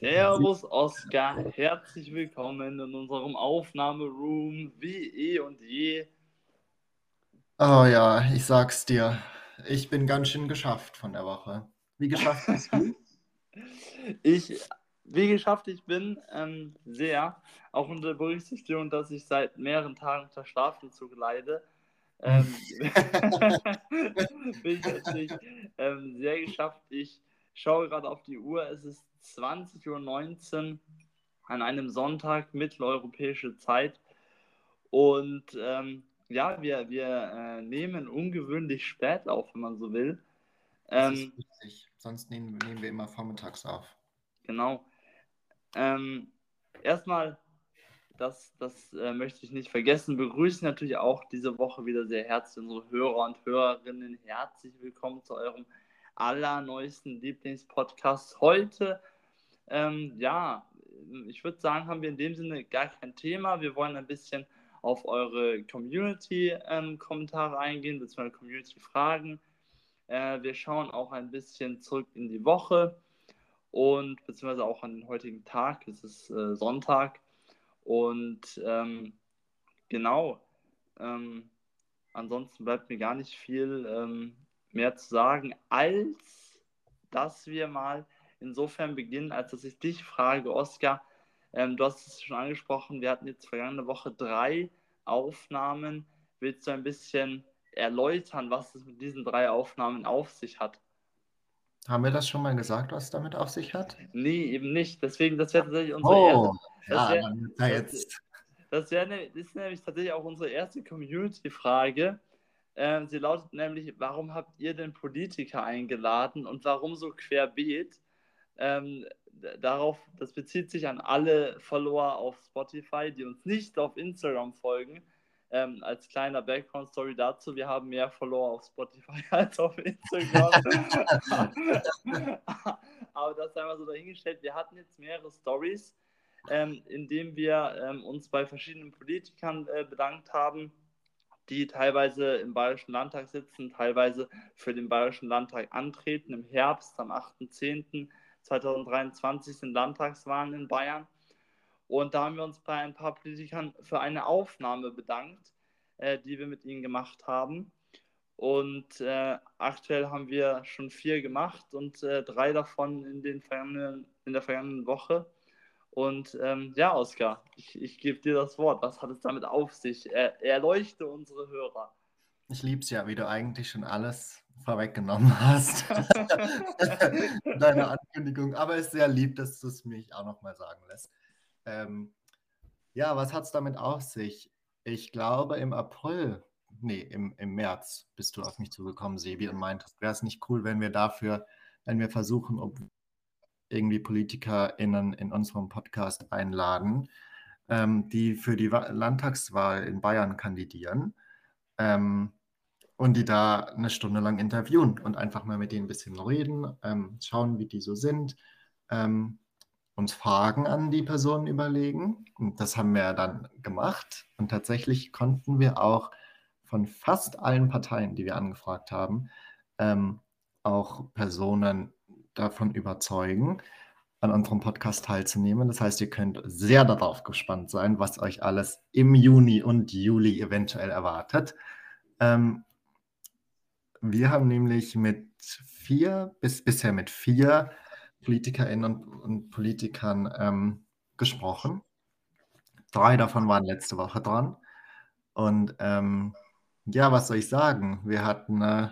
Servus Oskar, herzlich willkommen in unserem Aufnahmeroom, wie eh und je. Oh ja, ich sag's dir. Ich bin ganz schön geschafft von der Woche. Wie geschafft bist du? ich, wie geschafft ich bin, ähm, sehr. Auch unter Berücksichtigung, dass ich seit mehreren Tagen unter Schlafentzug leide. Ähm, bin ich natürlich ähm, sehr geschafft. Ich schaue gerade auf die Uhr. Es ist 20.19 Uhr an einem Sonntag mitteleuropäische Zeit. Und ähm, ja, wir, wir äh, nehmen ungewöhnlich spät auf, wenn man so will. Das ist ähm. Sonst nehmen, nehmen, wir immer vormittags auf. Genau. Ähm, erstmal, das, das äh, möchte ich nicht vergessen, begrüßen natürlich auch diese Woche wieder sehr herzlich unsere Hörer und Hörerinnen. Herzlich willkommen zu eurem allerneuesten Lieblingspodcast. Heute, ähm, ja, ich würde sagen, haben wir in dem Sinne gar kein Thema. Wir wollen ein bisschen auf eure Community-Kommentare ähm, eingehen, beziehungsweise Community-Fragen. Äh, wir schauen auch ein bisschen zurück in die Woche und beziehungsweise auch an den heutigen Tag. Es ist äh, Sonntag. Und ähm, genau, ähm, ansonsten bleibt mir gar nicht viel ähm, mehr zu sagen, als dass wir mal insofern beginnen, als dass ich dich frage, Oskar, ähm, du hast es schon angesprochen, wir hatten jetzt vergangene Woche drei Aufnahmen. Willst du ein bisschen erläutern, was es mit diesen drei Aufnahmen auf sich hat? Haben wir das schon mal gesagt, was es damit auf sich hat? Nee, eben nicht. Deswegen, das wäre tatsächlich unsere oh, erste. Das ja, wär, jetzt. Das, wär, das ist nämlich tatsächlich auch unsere erste Community-Frage. Ähm, sie lautet nämlich: Warum habt ihr denn Politiker eingeladen und warum so querbeet? Ähm, darauf, das bezieht sich an alle Follower auf Spotify, die uns nicht auf Instagram folgen. Ähm, als kleiner Background-Story dazu, wir haben mehr Follower auf Spotify als auf Instagram. Aber das einmal so dahingestellt. Wir hatten jetzt mehrere Stories, ähm, in denen wir ähm, uns bei verschiedenen Politikern äh, bedankt haben, die teilweise im Bayerischen Landtag sitzen, teilweise für den Bayerischen Landtag antreten. Im Herbst, am 8.10. 2023 sind Landtagswahlen in Bayern. Und da haben wir uns bei ein paar Politikern für eine Aufnahme bedankt, äh, die wir mit ihnen gemacht haben. Und äh, aktuell haben wir schon vier gemacht und äh, drei davon in, den vergangenen, in der vergangenen Woche. Und ähm, ja, Oskar, ich, ich gebe dir das Wort. Was hat es damit auf sich? Er, erleuchte unsere Hörer. Ich liebe es ja, wie du eigentlich schon alles vorweggenommen hast. Deine Ankündigung. Aber es ist sehr lieb, dass du es mich auch nochmal sagen lässt. Ähm, ja, was hat es damit auf sich? Ich glaube, im April, nee, im, im März bist du auf mich zugekommen, Sebi, und meintest, wäre es nicht cool, wenn wir dafür, wenn wir versuchen, ob irgendwie PolitikerInnen in unserem Podcast einladen, ähm, die für die Landtagswahl in Bayern kandidieren. Ähm, und die da eine Stunde lang interviewen und einfach mal mit denen ein bisschen reden, ähm, schauen, wie die so sind, ähm, uns Fragen an die Personen überlegen. Und das haben wir dann gemacht. Und tatsächlich konnten wir auch von fast allen Parteien, die wir angefragt haben, ähm, auch Personen davon überzeugen, an unserem Podcast teilzunehmen. Das heißt, ihr könnt sehr darauf gespannt sein, was euch alles im Juni und Juli eventuell erwartet. Ähm, wir haben nämlich mit vier, bis bisher mit vier PolitikerInnen und, und Politikern ähm, gesprochen. Drei davon waren letzte Woche dran. Und ähm, ja, was soll ich sagen? Wir hatten äh,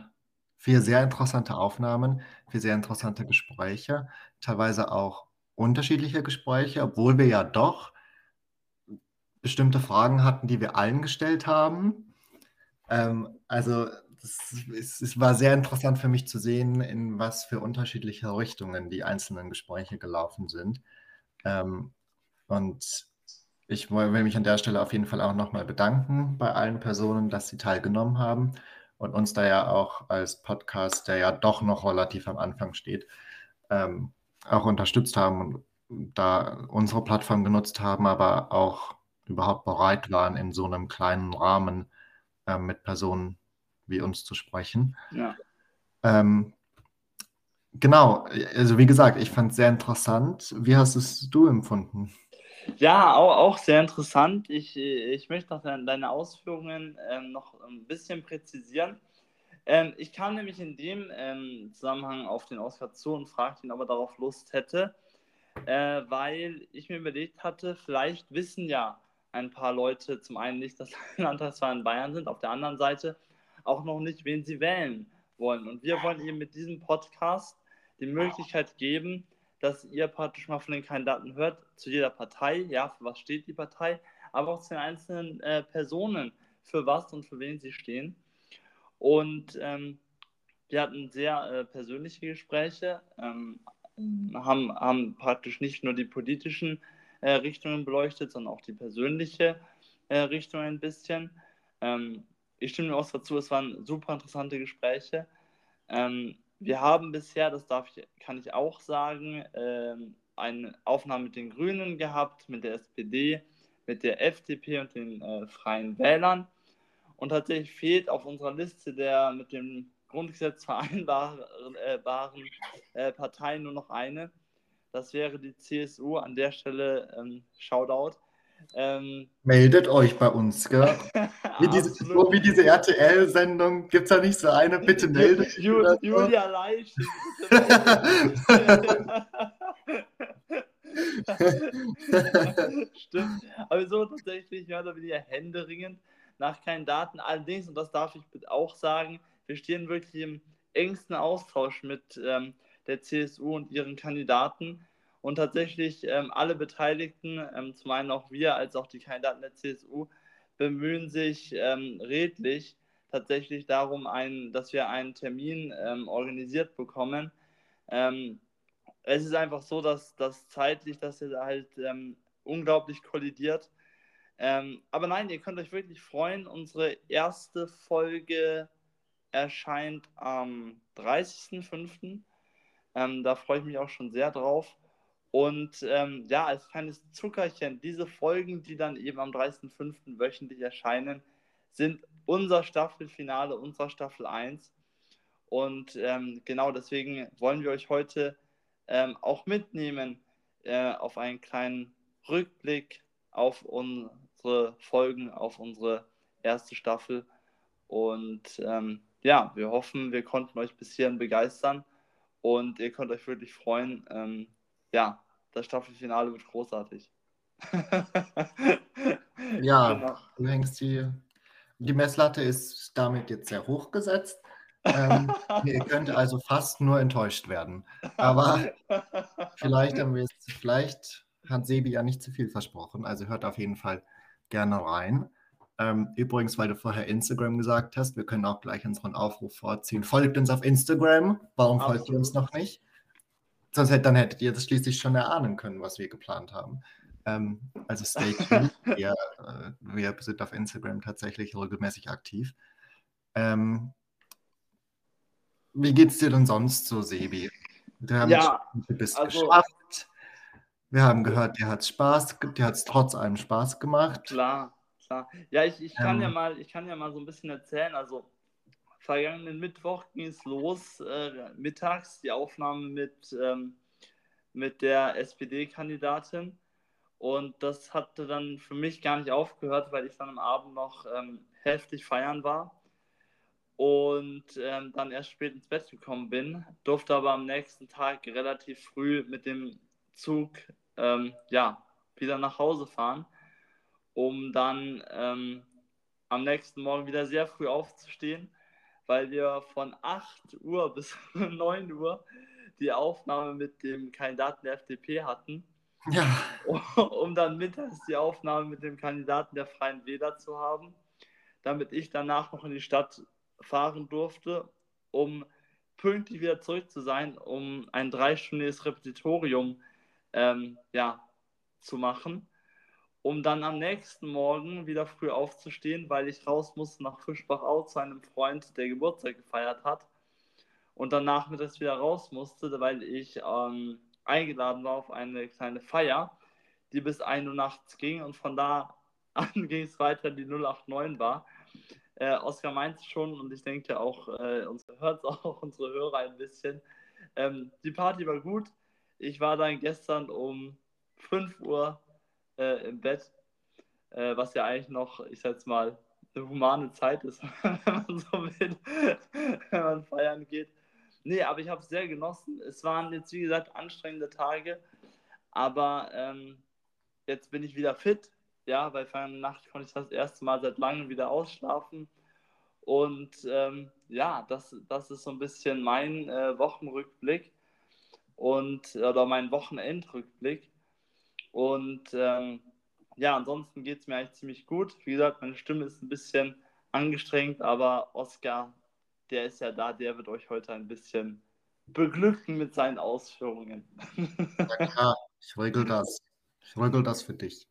vier sehr interessante Aufnahmen, vier sehr interessante Gespräche, teilweise auch unterschiedliche Gespräche, obwohl wir ja doch bestimmte Fragen hatten, die wir allen gestellt haben. Ähm, also es, war sehr interessant für mich zu sehen, in was für unterschiedliche Richtungen die einzelnen Gespräche gelaufen sind. Ähm, und ich will mich an der Stelle auf jeden Fall auch nochmal bedanken bei allen Personen, dass sie teilgenommen haben und uns da ja auch als Podcast, der ja doch noch relativ am Anfang steht, ähm, auch unterstützt haben und da unsere Plattform genutzt haben, aber auch überhaupt bereit waren, in so einem kleinen Rahmen äh, mit Personen wie uns zu sprechen. Ja. Ähm, Genau, also wie gesagt, ich fand es sehr interessant. Wie hast es du empfunden? Ja, auch, auch sehr interessant. Ich, ich möchte noch deine Ausführungen ähm, noch ein bisschen präzisieren. Ähm, ich kam nämlich in dem ähm, Zusammenhang auf den Oscar zu und fragte ihn, ob er darauf Lust hätte, äh, weil ich mir überlegt hatte, vielleicht wissen ja ein paar Leute zum einen nicht, dass Landtagswahlen in Bayern sind, auf der anderen Seite auch noch nicht, wen sie wählen wollen. Und wir wollen eben mit diesem Podcast die Möglichkeit geben, dass ihr praktisch mal von den Kandidaten hört, zu jeder Partei, ja, für was steht die Partei, aber auch zu den einzelnen äh, Personen, für was und für wen sie stehen. Und ähm, wir hatten sehr äh, persönliche Gespräche, ähm, haben, haben praktisch nicht nur die politischen äh, Richtungen beleuchtet, sondern auch die persönliche äh, Richtung ein bisschen. Ähm, ich stimme auch dazu, es waren super interessante Gespräche. Ähm, wir haben bisher, das darf ich, kann ich auch sagen, ähm, eine Aufnahme mit den Grünen gehabt, mit der SPD, mit der FDP und den äh, Freien Wählern. Und tatsächlich fehlt auf unserer Liste der mit dem Grundgesetz vereinbaren äh, äh, Parteien nur noch eine. Das wäre die CSU. An der Stelle ähm, Shoutout. Ähm, Meldet euch bei uns, gell? Wie diese, so wie diese RTL-Sendung, gibt es da nicht so eine? Bitte meldet euch. Ju, Julia Leicht. Stimmt. Aber so tatsächlich mehr oder weniger händeringend nach keinen Daten. Allerdings, und das darf ich auch sagen, wir stehen wirklich im engsten Austausch mit ähm, der CSU und ihren Kandidaten. Und tatsächlich ähm, alle Beteiligten, ähm, zum einen auch wir als auch die Kandidaten der CSU, bemühen sich ähm, redlich tatsächlich darum, ein, dass wir einen Termin ähm, organisiert bekommen. Ähm, es ist einfach so, dass das zeitlich das jetzt halt ähm, unglaublich kollidiert. aber nein, ihr könnt euch wirklich freuen. Unsere erste Folge erscheint am 30.05. Ähm, da freue ich mich auch schon sehr drauf. Und ähm, ja, als kleines Zuckerchen, diese Folgen, die dann eben am 30.05. wöchentlich erscheinen, sind unser Staffelfinale unserer Staffel 1. Und ähm, genau deswegen wollen wir euch heute ähm, auch mitnehmen äh, auf einen kleinen Rückblick auf unsere Folgen, auf unsere erste Staffel. Und ähm, ja, wir hoffen, wir konnten euch bis hierhin begeistern und ihr könnt euch wirklich freuen. Ja, das Staffelfinale wird großartig. ja, genau. du hängst die, die Messlatte ist damit jetzt sehr hoch gesetzt. ähm, ihr könnt also fast nur enttäuscht werden. Aber vielleicht haben wir es, vielleicht hat Sebi ja nicht zu viel versprochen. Also hört auf jeden Fall gerne rein. Ähm, übrigens, weil du vorher Instagram gesagt hast, wir können auch gleich unseren Aufruf vorziehen. Folgt uns auf Instagram. Warum Absolut. folgt ihr uns noch nicht? Sonst hätt, dann hättet ihr das schließlich schon erahnen können, was wir geplant haben. Ähm, also stay tuned. wir, äh, wir, sind auf Instagram tatsächlich regelmäßig aktiv. Ähm, wie geht's dir denn sonst so, Sebi? Du, ja, du bist also, geschafft. Wir haben gehört, dir hat Spaß, dir hat es trotz allem Spaß gemacht. Klar klar. Ja, ich, ich, kann ähm, ja mal, ich kann ja mal so ein bisschen erzählen. Also, vergangenen Mittwoch ging es los, äh, mittags, die Aufnahme mit, ähm, mit der SPD-Kandidatin. Und das hatte dann für mich gar nicht aufgehört, weil ich dann am Abend noch ähm, heftig feiern war und ähm, dann erst spät ins Bett gekommen bin, durfte aber am nächsten Tag relativ früh mit dem Zug ähm, ja, wieder nach Hause fahren um dann ähm, am nächsten Morgen wieder sehr früh aufzustehen, weil wir von 8 Uhr bis 9 Uhr die Aufnahme mit dem Kandidaten der FDP hatten. Ja. Um dann mittags die Aufnahme mit dem Kandidaten der Freien Wähler zu haben, damit ich danach noch in die Stadt fahren durfte, um pünktlich wieder zurück zu sein, um ein dreistündiges Repetitorium ähm, ja, zu machen um dann am nächsten Morgen wieder früh aufzustehen, weil ich raus musste nach Fischbachau zu einem Freund, der Geburtstag gefeiert hat. Und dann nachmittags wieder raus musste, weil ich ähm, eingeladen war auf eine kleine Feier, die bis 1 Uhr nachts ging. Und von da an ging es weiter, die 089 war. Äh, Oskar meinte schon, und ich denke auch, äh, uns hört auch unsere Hörer ein bisschen, ähm, die Party war gut. Ich war dann gestern um 5 Uhr äh, im Bett, äh, was ja eigentlich noch, ich sag jetzt mal, eine humane Zeit ist, wenn man so will, wenn man feiern geht. Nee, aber ich habe es sehr genossen. Es waren jetzt, wie gesagt, anstrengende Tage, aber ähm, jetzt bin ich wieder fit. Ja, weil feiern Nacht konnte ich das erste Mal seit langem wieder ausschlafen. Und ähm, ja, das, das ist so ein bisschen mein äh, Wochenrückblick und oder mein Wochenendrückblick. Und ähm, ja, ansonsten geht es mir eigentlich ziemlich gut. Wie gesagt, meine Stimme ist ein bisschen angestrengt, aber Oscar, der ist ja da, der wird euch heute ein bisschen beglücken mit seinen Ausführungen. Ja klar, ich regel das. Ich regel das für dich.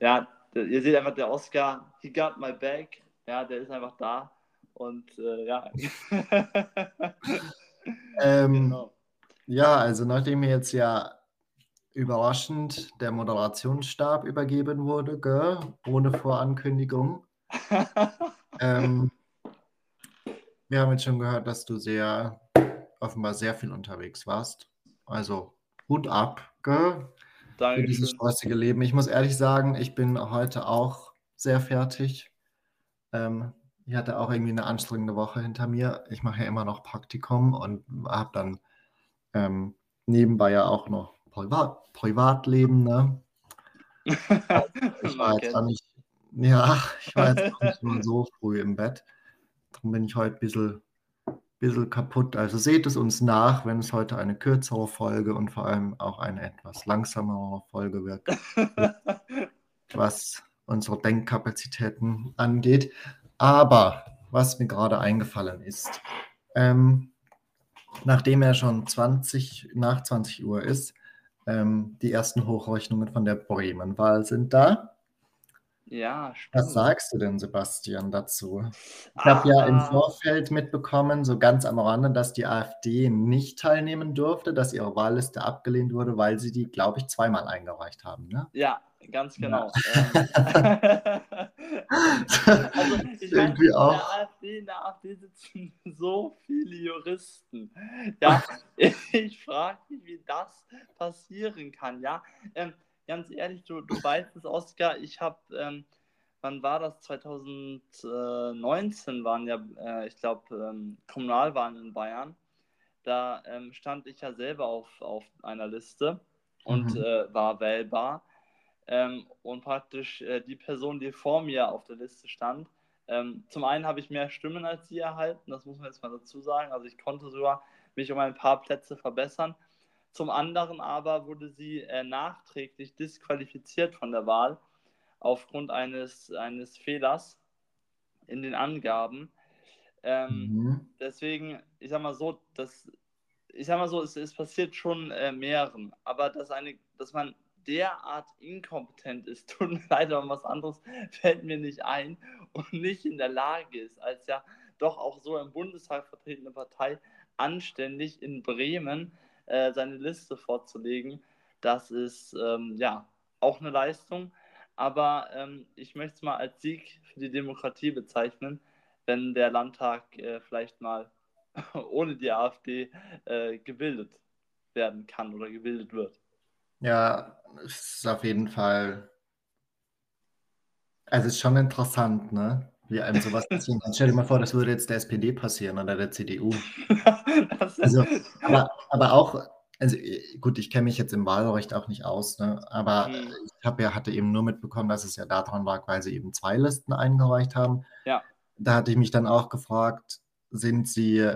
Ja, ihr seht einfach, der Oscar, he got my back. Ja, der ist einfach da. Und äh, ja. ähm, genau. Ja, also nachdem mir jetzt ja überraschend der Moderationsstab übergeben wurde, gell? ohne Vorankündigung. ähm, wir haben jetzt schon gehört, dass du sehr, offenbar sehr viel unterwegs warst. Also Hut ab, gell? Danke für dieses stressige Leben. Ich muss ehrlich sagen, ich bin heute auch sehr fertig. Ähm, ich hatte auch irgendwie eine anstrengende Woche hinter mir. Ich mache ja immer noch Praktikum und habe dann ähm, nebenbei ja auch noch Privat, Privatleben, ne? ich war jetzt nicht, ja, ich war jetzt nicht nur so früh im Bett. Darum bin ich heute ein bisschen, bisschen kaputt. Also seht es uns nach, wenn es heute eine kürzere Folge und vor allem auch eine etwas langsamere Folge wird, was unsere Denkkapazitäten angeht. Aber was mir gerade eingefallen ist, ähm, nachdem er schon 20, nach 20 Uhr ist, ähm, die ersten Hochrechnungen von der Bremen-Wahl sind da. Ja, stimmt. Was sagst du denn, Sebastian, dazu? Ich habe ja im ah. Vorfeld mitbekommen, so ganz am Rande, dass die AfD nicht teilnehmen durfte, dass ihre Wahlliste abgelehnt wurde, weil sie die, glaube ich, zweimal eingereicht haben. Ne? Ja, ganz genau. Ja. also ich meine, in der, AfD, in der AfD sitzen so viele Juristen. Ja, ich frage mich, wie das passieren kann. Ja, ähm, ganz ehrlich, du, du weißt es, Oskar, ich habe, ähm, wann war das? 2019 waren ja, äh, ich glaube, ähm, Kommunalwahlen in Bayern. Da ähm, stand ich ja selber auf, auf einer Liste und mhm. äh, war wählbar. Ähm, und praktisch äh, die Person, die vor mir auf der Liste stand, ähm, zum einen habe ich mehr Stimmen als sie erhalten, das muss man jetzt mal dazu sagen. Also ich konnte sogar mich um ein paar Plätze verbessern. Zum anderen aber wurde sie äh, nachträglich disqualifiziert von der Wahl aufgrund eines, eines Fehlers in den Angaben. Ähm, mhm. Deswegen, ich sag mal so, das, ich sag mal so, es, es passiert schon äh, mehreren, aber dass, eine, dass man derart inkompetent ist, tut mir leid, aber was anderes fällt mir nicht ein und nicht in der Lage ist, als ja doch auch so im Bundestag vertretene Partei anständig in Bremen äh, seine Liste vorzulegen, das ist ähm, ja auch eine Leistung. Aber ähm, ich möchte es mal als Sieg für die Demokratie bezeichnen, wenn der Landtag äh, vielleicht mal ohne die AfD äh, gebildet werden kann oder gebildet wird. Ja, es ist auf jeden Fall. Also, es ist schon interessant, ne? Wie einem sowas passieren kann. Stell dir mal vor, das würde jetzt der SPD passieren oder der CDU. also, aber, aber auch, also gut, ich kenne mich jetzt im Wahlrecht auch nicht aus, ne? aber hm. ich habe ja, hatte eben nur mitbekommen, dass es ja daran lag, weil sie eben zwei Listen eingereicht haben. Ja. Da hatte ich mich dann auch gefragt, sind sie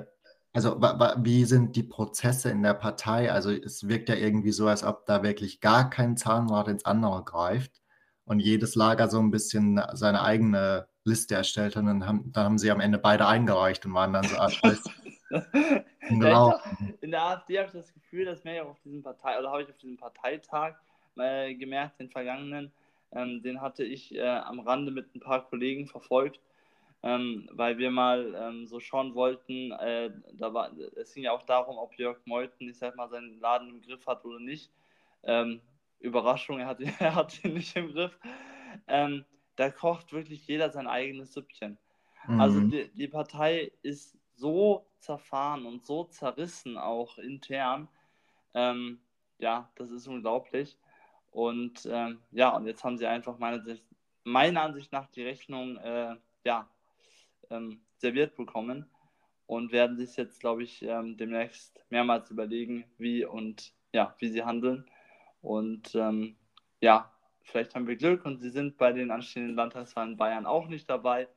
also wie sind die Prozesse in der Partei? Also es wirkt ja irgendwie so, als ob da wirklich gar kein Zahnrad ins andere greift und jedes Lager so ein bisschen seine eigene Liste erstellt. Und dann haben, dann haben sie am Ende beide eingereicht und waren dann so, genau. In der AfD habe ich das Gefühl, dass mehr auf diesem Partei, oder habe ich auf diesem Parteitag äh, gemerkt, den vergangenen, ähm, den hatte ich äh, am Rande mit ein paar Kollegen verfolgt ähm, weil wir mal ähm, so schauen wollten, äh, da war, es ging ja auch darum, ob Jörg Meuthen, ich sag mal, seinen Laden im Griff hat oder nicht. Ähm, Überraschung, er hat, er hat ihn nicht im Griff. Ähm, da kocht wirklich jeder sein eigenes Süppchen. Also mhm. Also die, die Partei ist so zerfahren und so zerrissen, auch intern. Ähm, ja, das ist unglaublich. Und ähm, ja, und jetzt haben sie einfach meiner, meiner Ansicht nach die Rechnung äh, ja, ähm, serviert bekommen und werden sich jetzt, glaube ich, ähm, demnächst mehrmals überlegen, wie und ja, wie sie handeln. Und ähm, ja, vielleicht haben wir Glück und sie sind bei den anstehenden Landtagswahlen Bayern auch nicht dabei.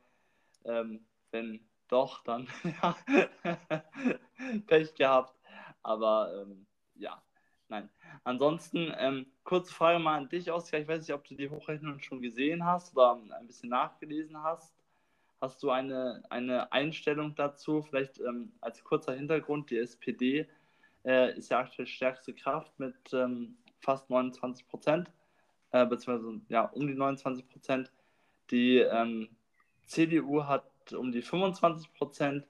Ähm, wenn doch, dann Pech gehabt. Aber ähm, ja, nein. Ansonsten, ähm, kurze Frage mal an dich, Oskar. Ich weiß nicht, ob du die Hochrechnung schon gesehen hast oder ein bisschen nachgelesen hast. Hast du eine, eine Einstellung dazu? Vielleicht ähm, als kurzer Hintergrund, die SPD äh, ist ja aktuell stärkste Kraft mit ähm, fast 29 Prozent, äh, beziehungsweise ja, um die 29 Prozent. Die ähm, CDU hat um die 25 Prozent,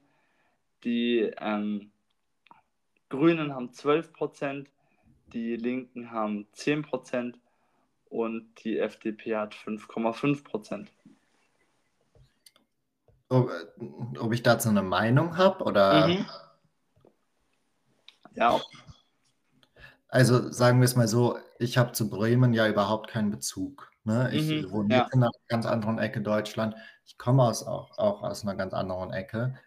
die ähm, Grünen haben 12 Prozent, die Linken haben 10 Prozent und die FDP hat 5,5 Prozent. Ob, ob, ich dazu eine Meinung habe oder? Mhm. Ja. Also sagen wir es mal so, ich habe zu Bremen ja überhaupt keinen Bezug. Ne? Ich mhm, wohne ja. in einer ganz anderen Ecke Deutschland. Ich komme aus, auch, auch aus einer ganz anderen Ecke.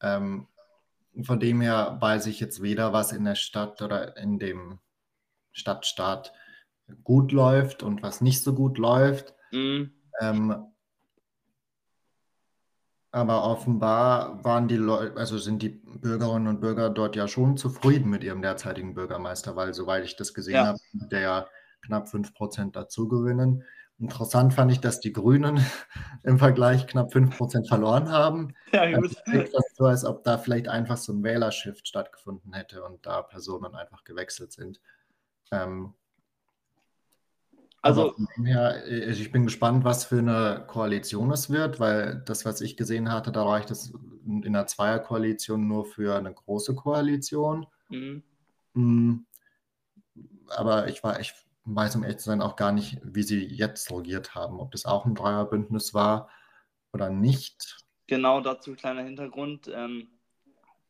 Ähm, von dem her weiß ich jetzt weder, was in der Stadt oder in dem Stadtstaat gut läuft und was nicht so gut läuft. Mhm. Ähm, aber offenbar waren die Leute, also sind die Bürgerinnen und Bürger dort ja schon zufrieden mit ihrem derzeitigen Bürgermeister, weil soweit ich das gesehen ja. habe, der ja knapp 5% dazu gewinnen. Interessant fand ich, dass die Grünen im Vergleich knapp 5% verloren haben. Ja, gut. Also das so, als ob da vielleicht einfach so ein Wählershift stattgefunden hätte und da Personen einfach gewechselt sind. Ähm, also, her, ich bin gespannt, was für eine Koalition es wird, weil das, was ich gesehen hatte, da reicht es in einer Zweierkoalition nur für eine große Koalition. Mhm. Mm, aber ich, war, ich weiß, um ehrlich zu sein, auch gar nicht, wie sie jetzt regiert haben, ob das auch ein Dreierbündnis war oder nicht. Genau dazu kleiner Hintergrund. Ähm,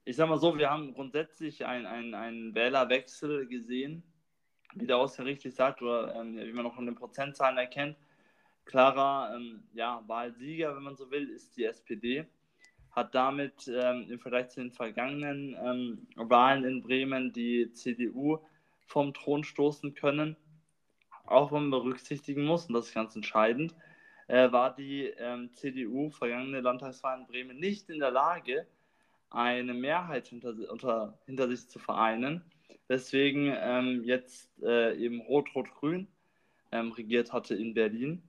ich sag mal so, wir haben grundsätzlich einen ein Wählerwechsel gesehen wie der ja richtig sagt, oder ähm, wie man auch in den Prozentzahlen erkennt, klarer ähm, ja, Wahlsieger, wenn man so will, ist die SPD. Hat damit ähm, im Vergleich zu den vergangenen ähm, Wahlen in Bremen die CDU vom Thron stoßen können. Auch wenn man berücksichtigen muss, und das ist ganz entscheidend, äh, war die ähm, CDU vergangene Landtagswahl in Bremen nicht in der Lage, eine Mehrheit hinter, unter, hinter sich zu vereinen weswegen ähm, jetzt äh, eben Rot-Rot-Grün ähm, regiert hatte in Berlin.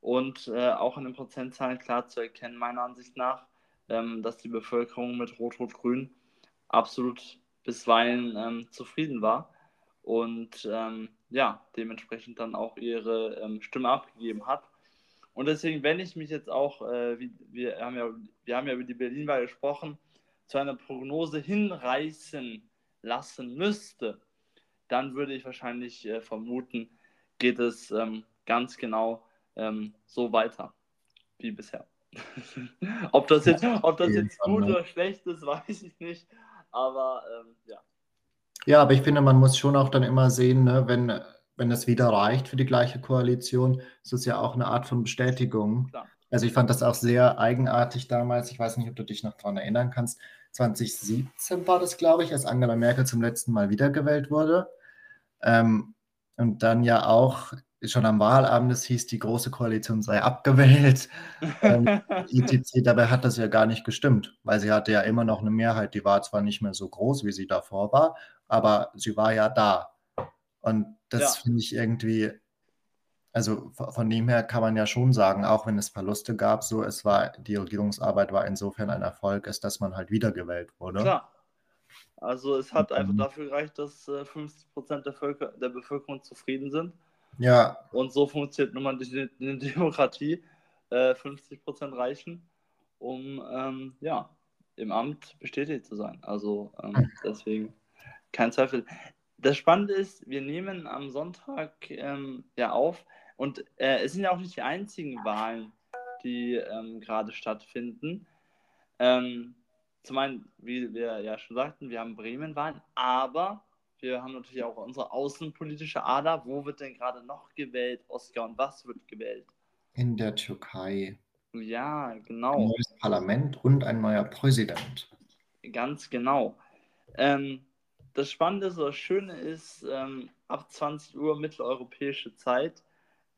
Und äh, auch in den Prozentzahlen klar zu erkennen, meiner Ansicht nach, ähm, dass die Bevölkerung mit Rot-Rot-Grün absolut bisweilen ähm, zufrieden war und ähm, ja, dementsprechend dann auch ihre ähm, Stimme abgegeben hat. Und deswegen, wenn ich mich jetzt auch, äh, wie, wir, haben ja, wir haben ja über die Berlin-Wahl gesprochen, zu einer Prognose hinreißen lassen müsste, dann würde ich wahrscheinlich äh, vermuten, geht es ähm, ganz genau ähm, so weiter wie bisher. ob das jetzt, ob das jetzt gut oder schlecht ist, weiß ich nicht. Aber ähm, ja. Ja, aber ich finde, man muss schon auch dann immer sehen, ne, wenn, wenn es wieder reicht für die gleiche Koalition, ist es ja auch eine Art von Bestätigung. Klar. Also ich fand das auch sehr eigenartig damals. Ich weiß nicht, ob du dich noch daran erinnern kannst. 2017 war das, glaube ich, als Angela Merkel zum letzten Mal wiedergewählt wurde. Ähm, und dann ja auch schon am Wahlabend, es hieß, die Große Koalition sei abgewählt. ähm, etc. Dabei hat das ja gar nicht gestimmt, weil sie hatte ja immer noch eine Mehrheit. Die war zwar nicht mehr so groß, wie sie davor war, aber sie war ja da. Und das ja. finde ich irgendwie also von dem her kann man ja schon sagen, auch wenn es Verluste gab, so es war, die Regierungsarbeit war insofern ein Erfolg, ist, dass man halt wiedergewählt wurde. Klar. Also es hat einfach dafür gereicht, dass 50 äh, Prozent der, der, Bevölkerung zufrieden sind. Ja. Und so funktioniert nun mal die, die Demokratie. 50 äh, Prozent reichen, um ähm, ja, im Amt bestätigt zu sein. Also ähm, deswegen kein Zweifel. Das Spannende ist, wir nehmen am Sonntag ähm, ja auf. Und äh, es sind ja auch nicht die einzigen Wahlen, die ähm, gerade stattfinden. Ähm, zum einen, wie wir ja schon sagten, wir haben Bremen-Wahlen, aber wir haben natürlich auch unsere außenpolitische Ader. Wo wird denn gerade noch gewählt, Oskar, und was wird gewählt? In der Türkei. Ja, genau. Ein neues Parlament und ein neuer Präsident. Ganz genau. Ähm, das Spannende, das Schöne ist, ähm, ab 20 Uhr mitteleuropäische Zeit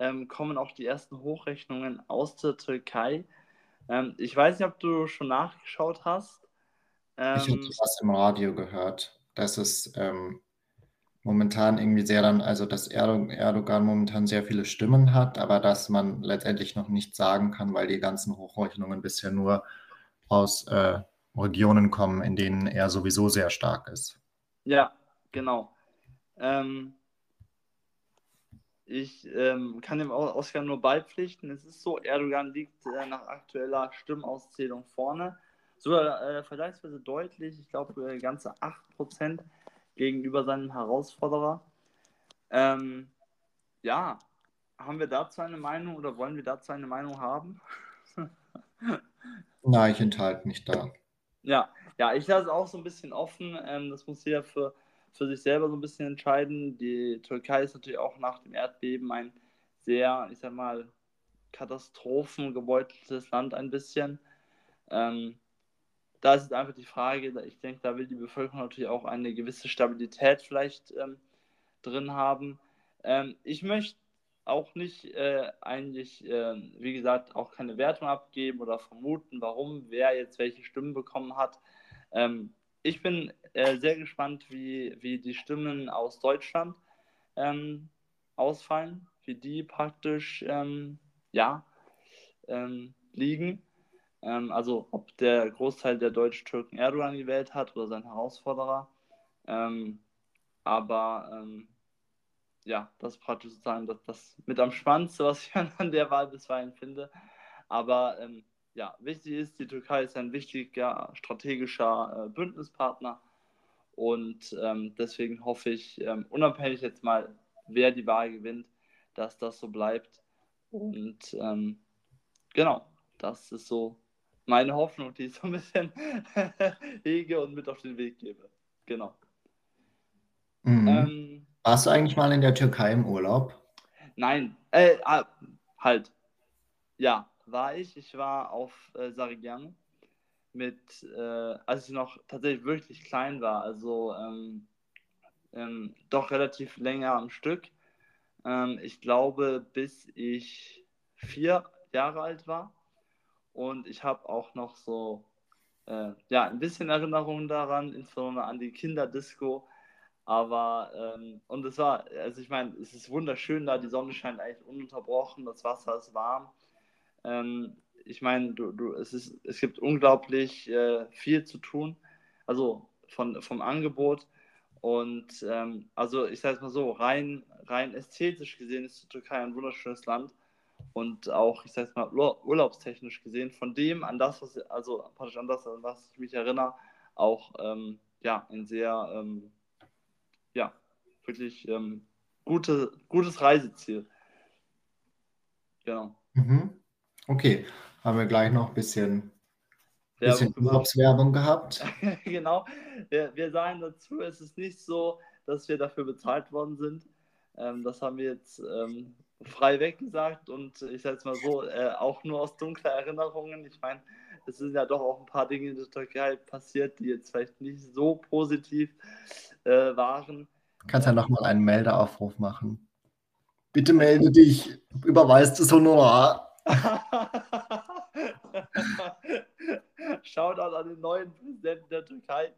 ähm, kommen auch die ersten Hochrechnungen aus der Türkei. Ähm, ich weiß nicht, ob du schon nachgeschaut hast. ich habe Ähm, was im Radio gehört, dass es ähm, momentan irgendwie sehr dann, also dass Erdo Erdogan momentan sehr viele Stimmen hat, aber dass man letztendlich noch nicht sagen kann, weil die ganzen Hochrechnungen bisher nur aus äh, Regionen kommen, in denen er sowieso sehr stark ist. ja, genau. Ähm, ich ähm, kann dem Oscar nur beipflichten. Es ist so, Erdogan liegt äh, nach aktueller Stimmauszählung vorne. Sogar äh, vergleichsweise deutlich, ich glaube äh, ganze 8% gegenüber seinem Herausforderer. Ähm, ja, haben wir dazu eine Meinung oder wollen wir dazu eine Meinung haben? Na, ich enthalte mich da. Ja, ja, ich lasse es auch so ein bisschen offen. Ähm, das muss jeder für, für sich selber so ein bisschen entscheiden. Die Türkei ist natürlich auch nach dem Erdbeben ein sehr, ich sag mal, katastrophengebeuteltes Land ein bisschen. Ähm, da ist jetzt einfach die Frage, ich denke, da will die Bevölkerung natürlich auch eine gewisse Stabilität vielleicht ähm, drin haben. Ähm, ich möchte auch nicht äh, eigentlich, äh, wie gesagt, auch keine Wertung abgeben oder vermuten, warum wer jetzt welche Stimmen bekommen hat. Ähm, ich bin äh, sehr gespannt, wie, wie die Stimmen aus Deutschland ähm, ausfallen, wie die praktisch ähm, ja, ähm, liegen. Ähm, also ob der Großteil der Deutsch-Türken Erdogan gewählt hat oder sein Herausforderer. Ähm, aber ähm, ja, das ist praktisch sozusagen das, das mit am spannendste, was ich an der Wahl bisweilen finde. Aber ja, wichtig ist, die Türkei ist ein wichtiger strategischer äh, Bündnispartner und ähm, deswegen hoffe ich, ähm, unabhängig jetzt mal, wer die Wahl gewinnt, dass das so bleibt. Und ähm, genau, das ist so meine Hoffnung, die ich so ein bisschen hege und mit auf den Weg gebe. Genau. Mhm. Ähm, Warst du eigentlich mal in der Türkei im Urlaub? Nein, äh, ah, halt. Ja, war ich. Ich war auf äh, Sarıkyan mit, äh, als ich noch tatsächlich wirklich klein war, also ähm, ähm, doch relativ länger am Stück. Ähm, ich glaube, bis ich vier Jahre alt war. Und ich habe auch noch so, äh, ja, ein bisschen Erinnerungen daran, insbesondere an die Kinderdisco. Aber, ähm, und es war, also ich meine, es ist wunderschön da, die Sonne scheint eigentlich ununterbrochen, das Wasser ist warm. Ähm, ich meine, du, du, es, es gibt unglaublich äh, viel zu tun, also von, vom Angebot. Und ähm, also ich sage es mal so, rein, rein ästhetisch gesehen ist die Türkei ein wunderschönes Land. Und auch, ich sage es mal, ur- urlaubstechnisch gesehen, von dem an das, was, also praktisch an das, an was ich mich erinnere, auch ähm, ja, ein sehr, ähm, ja, wirklich ähm, gute, gutes Reiseziel. Genau. Mhm. Okay, haben wir gleich noch ein bisschen, Werbung bisschen. Urlaubswerbung gehabt. genau. Wir, wir sagen dazu, es ist nicht so, dass wir dafür bezahlt worden sind. Ähm, das haben wir jetzt ähm, frei weggesagt und ich sage es mal so, äh, auch nur aus dunkler Erinnerungen. Ich meine, es sind ja doch auch ein paar Dinge in der Türkei passiert, die jetzt vielleicht nicht so positiv äh, waren. Du kannst ja nochmal einen Meldeaufruf machen. Bitte melde dich, überweist das Honorar. Shoutout an den neuen Präsidenten der Türkei.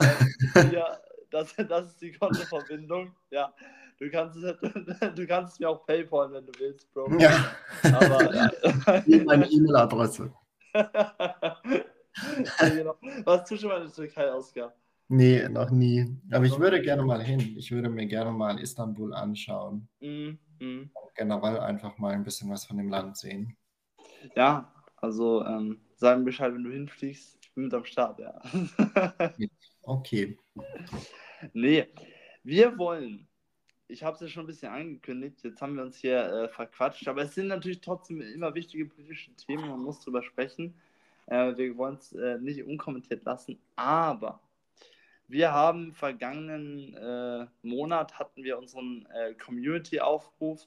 Ähm, ja, das, das ist die Kontoverbindung. Ja, du kannst, es, du kannst es mir auch PayPal, wenn du willst, Bro. Ja, Aber ja. hier meine E-Mail-Adresse. ja, genau. Warst du schon mal in der Türkei, Oskar? Nee, noch nie. Aber ich würde gerne mal hin. Ich würde mir gerne mal Istanbul anschauen. Mm, mm. Generell einfach mal ein bisschen was von dem Land sehen. Ja, also ähm, sag mir Bescheid, wenn du hinfliegst. Ich bin mit am Start, ja. Okay. Nee, wir wollen, ich habe es ja schon ein bisschen angekündigt, jetzt haben wir uns hier äh, verquatscht, aber es sind natürlich trotzdem immer wichtige politische Themen, man muss drüber sprechen. Äh, wir wollen es äh, nicht unkommentiert lassen, aber wir haben vergangenen äh, Monat hatten wir unseren äh, Community-Aufruf,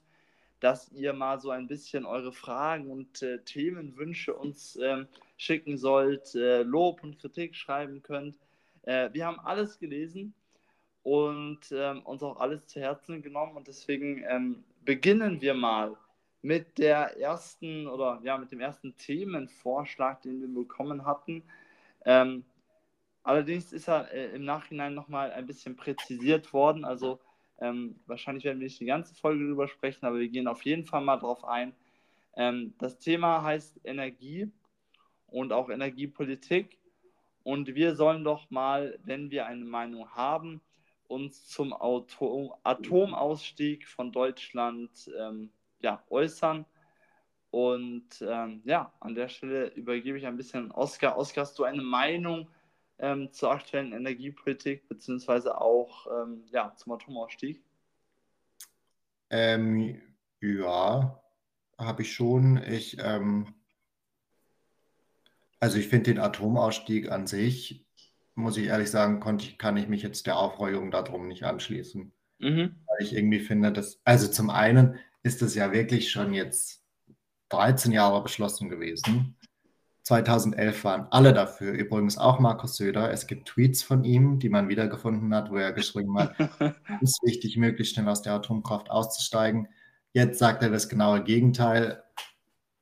dass ihr mal so ein bisschen eure Fragen und äh, Themenwünsche uns ähm, schicken sollt, äh, Lob und Kritik schreiben könnt. Äh, wir haben alles gelesen und ähm, uns auch alles zu Herzen genommen und deswegen ähm, beginnen wir mal mit der ersten oder ja mit dem ersten Themenvorschlag, den wir bekommen hatten. Ähm, Allerdings ist er äh, im Nachhinein nochmal ein bisschen präzisiert worden. Also ähm, wahrscheinlich werden wir nicht die ganze Folge darüber sprechen, aber wir gehen auf jeden Fall mal drauf ein. Ähm, das Thema heißt Energie und auch Energiepolitik. Und wir sollen doch mal, wenn wir eine Meinung haben, uns zum Auto Atomausstieg von Deutschland ähm, ja, äußern. Und ähm, ja, an der Stelle übergebe ich ein bisschen Oskar. Oskar, hast du eine Meinung ähm, zur aktuellen Energiepolitik, beziehungsweise auch ähm, ja, zum Atomausstieg? Ähm, ja, habe ich schon. Ich, ähm, also ich finde den Atomausstieg an sich, muss ich ehrlich sagen, konnte ich, kann ich mich jetzt der Aufregung darum nicht anschließen. Mhm. Weil ich irgendwie finde, dass, also zum einen ist es ja wirklich schon jetzt 13 Jahre beschlossen gewesen. 2011 waren alle dafür, übrigens auch Markus Söder. Es gibt Tweets von ihm, die man wiedergefunden hat, wo er geschrieben hat, es ist wichtig, möglichst schnell aus der Atomkraft auszusteigen. Jetzt sagt er das genaue Gegenteil.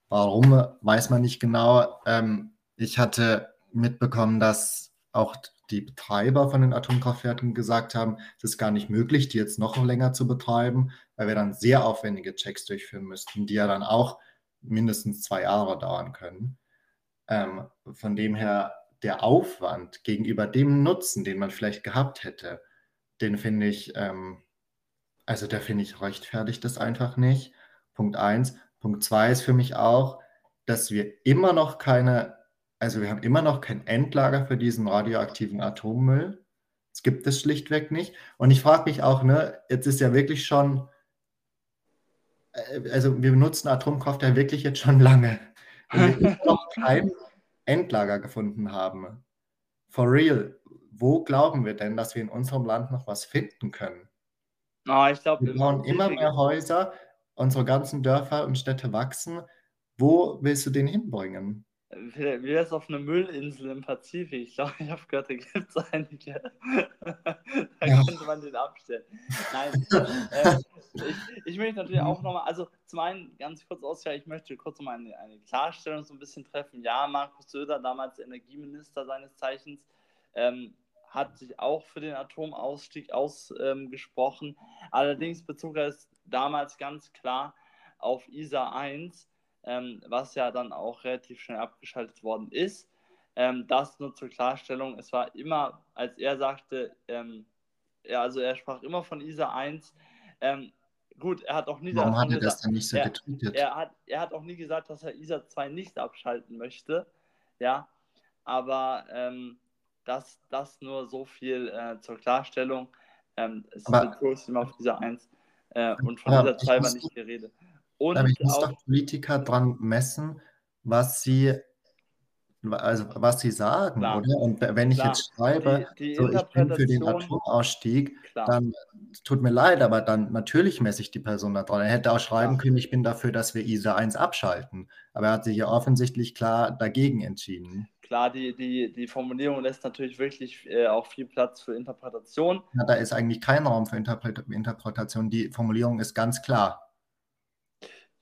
Warum, weiß man nicht genau. Ähm, ich hatte mitbekommen, dass auch die Betreiber von den Atomkraftwerken gesagt haben, es ist gar nicht möglich, die jetzt noch länger zu betreiben, weil wir dann sehr aufwendige Checks durchführen müssten, die ja dann auch mindestens zwei Jahre dauern können. Ähm, von dem her, der Aufwand gegenüber dem Nutzen, den man vielleicht gehabt hätte, den finde ich, ähm, also der finde ich rechtfertigt das einfach nicht. Punkt eins. Punkt zwei ist für mich auch, dass wir immer noch keine, also wir haben immer noch kein Endlager für diesen radioaktiven Atommüll. Es gibt es schlichtweg nicht. Und ich frage mich auch, ne, jetzt ist ja wirklich schon, äh, also wir benutzen Atomkraft ja wirklich jetzt schon lange. Kein Endlager gefunden haben. For real, wo glauben wir denn, dass wir in unserem Land noch was finden können? Oh, ich glaub, wir bauen immer mehr Häuser, unsere ganzen Dörfer und Städte wachsen. Wo willst du den hinbringen? Wie wäre es auf einer Müllinsel im Pazifik? Ich glaube, ich habe gehört, da gibt es einige. da ja. könnte man den abstellen. Nein. äh, ich, ich, möchte natürlich auch nochmal, also zum einen ganz kurz ausführen, ich möchte kurz nochmal eine, eine Klarstellung so ein bisschen treffen. Ja, Markus Söder, damals Energieminister seines Zeichens, ähm, hat sich auch für den Atomausstieg ausgesprochen. Ähm, Allerdings bezog er es damals ganz klar auf ISA 1 ähm, was ja dann auch relativ schnell abgeschaltet worden ist. Ähm, das nur zur Klarstellung, es war immer, als er sagte, ähm, ja, also er sprach immer von ISA 1. Ähm, gut, er hat auch nie Warum hat er das dann nicht so er, Er hat, er hat auch nie gesagt, dass er ISA 2 nicht abschalten möchte. Ja, aber ähm, das, das nur so viel äh, zur Klarstellung. Ähm, es ist immer auf ISA 1 äh, und von ISA 2 war nicht die Rede. Und Aber ich muss auch, doch Politiker dran messen, was sie, also was sie sagen, klar, oder? Und wenn ich klar, jetzt schreibe, die, die so, ich bin für den Atomausstieg, klar. dann tut mir leid, aber dann natürlich messe ich die Person da dran. Er hätte auch schreiben können, ich bin dafür, dass wir ISA 1 abschalten. Aber er hat sich ja offensichtlich klar dagegen entschieden. Klar, die, die, die Formulierung lässt natürlich wirklich äh, auch viel Platz für Interpretation. Ja, da ist eigentlich kein Raum für Interpretation. Die Formulierung ist ganz klar.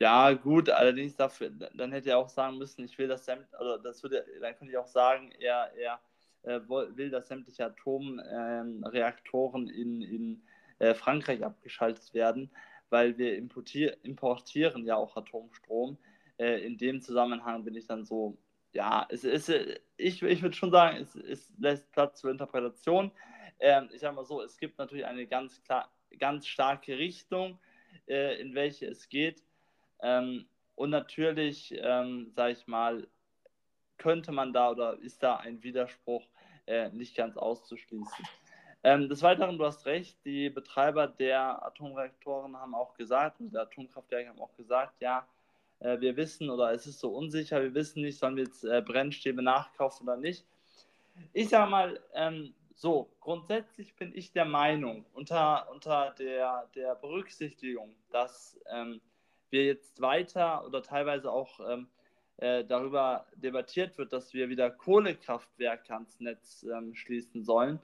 Ja, gut, allerdings dafür, dann hätte er auch sagen müssen, ich will das sämt, also das würde, dann könnte ich auch sagen, er, er äh, will, dass sämtliche Atomreaktoren ähm, in, in äh, Frankreich abgeschaltet werden, weil wir importier, importieren ja auch Atomstrom. Äh, in dem Zusammenhang bin ich dann so, ja, es ist, ich, ich würde schon sagen, es, es lässt Platz für Interpretation. Ähm, ich sage mal so, es gibt natürlich eine ganz klar, ganz starke Richtung, äh, in welche es geht ähm, und natürlich, ähm, sage ich mal, könnte man da oder ist da ein Widerspruch äh, nicht ganz auszuschließen. Ähm, des Weiteren, du hast recht, die Betreiber der Atomreaktoren haben auch gesagt, der Atomkraftwerke haben auch gesagt, ja, äh, wir wissen oder es ist so unsicher, wir wissen nicht, sollen wir jetzt äh, Brennstäbe nachkaufen oder nicht. Ich sage mal, ähm, so, grundsätzlich bin ich der Meinung, unter, unter der, der Berücksichtigung, dass ähm, wir jetzt weiter oder teilweise auch ähm, äh, darüber debattiert wird, dass wir wieder Kohlekraftwerke ans Netz ähm, schließen sollen,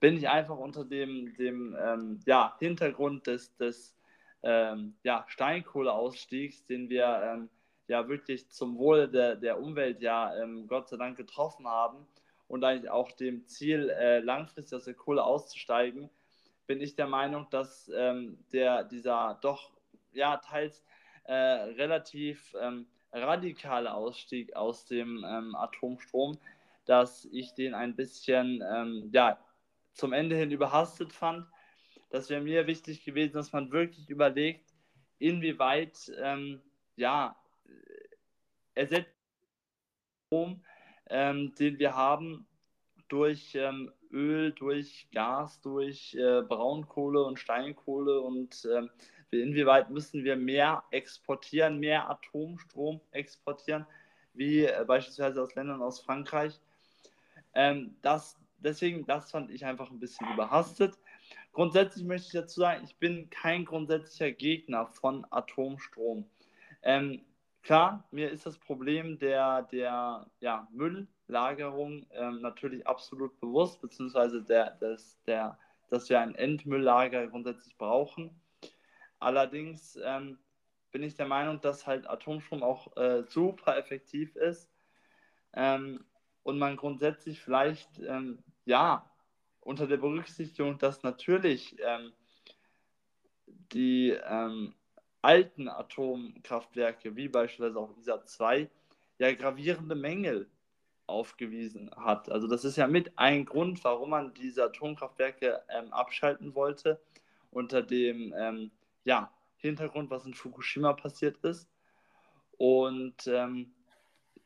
bin ich einfach unter dem, dem ähm, ja, Hintergrund des, des ähm, ja, Steinkohleausstiegs, den wir ähm, ja wirklich zum Wohle der, der Umwelt ja Gott sei Dank getroffen haben, und eigentlich auch dem Ziel, äh, langfristig aus der Kohle auszusteigen, bin ich der Meinung, dass ähm, der, dieser doch ja, teils äh, relativ ähm, radikale Ausstieg aus dem ähm, Atomstrom, dass ich den ein bisschen ähm, ja, zum Ende hin überhastet fand. Das wäre mir wichtig gewesen, dass man wirklich überlegt, inwieweit ähm, ja, ersetzt Strom ähm, den wir haben durch ähm, Öl, durch Gas, durch äh, Braunkohle und Steinkohle und ähm, inwieweit müssen wir mehr exportieren, mehr Atomstrom exportieren, wie äh, beispielsweise aus Ländern aus Frankreich. Ähm, das, deswegen, das fand ich einfach ein bisschen überhastet. Grundsätzlich möchte ich dazu sagen, ich bin kein grundsätzlicher Gegner von Atomstrom. Ähm, Klar, mir ist das Problem der, der ja, Mülllagerung ähm, natürlich absolut bewusst, beziehungsweise der, des, der, dass wir ein Endmülllager grundsätzlich brauchen. Allerdings ähm, bin ich der Meinung, dass halt Atomstrom auch äh, super effektiv ist ähm, und man grundsätzlich vielleicht, ähm, ja, unter der Berücksichtigung, dass natürlich ähm, die ähm, alten Atomkraftwerke, wie beispielsweise auch ISA 2, ja gravierende Mängel aufgewiesen hat. Also das ist ja mit ein Grund, warum man diese Atomkraftwerke ähm, abschalten wollte, unter dem ähm, ja, Hintergrund, was in Fukushima passiert ist. Und ähm,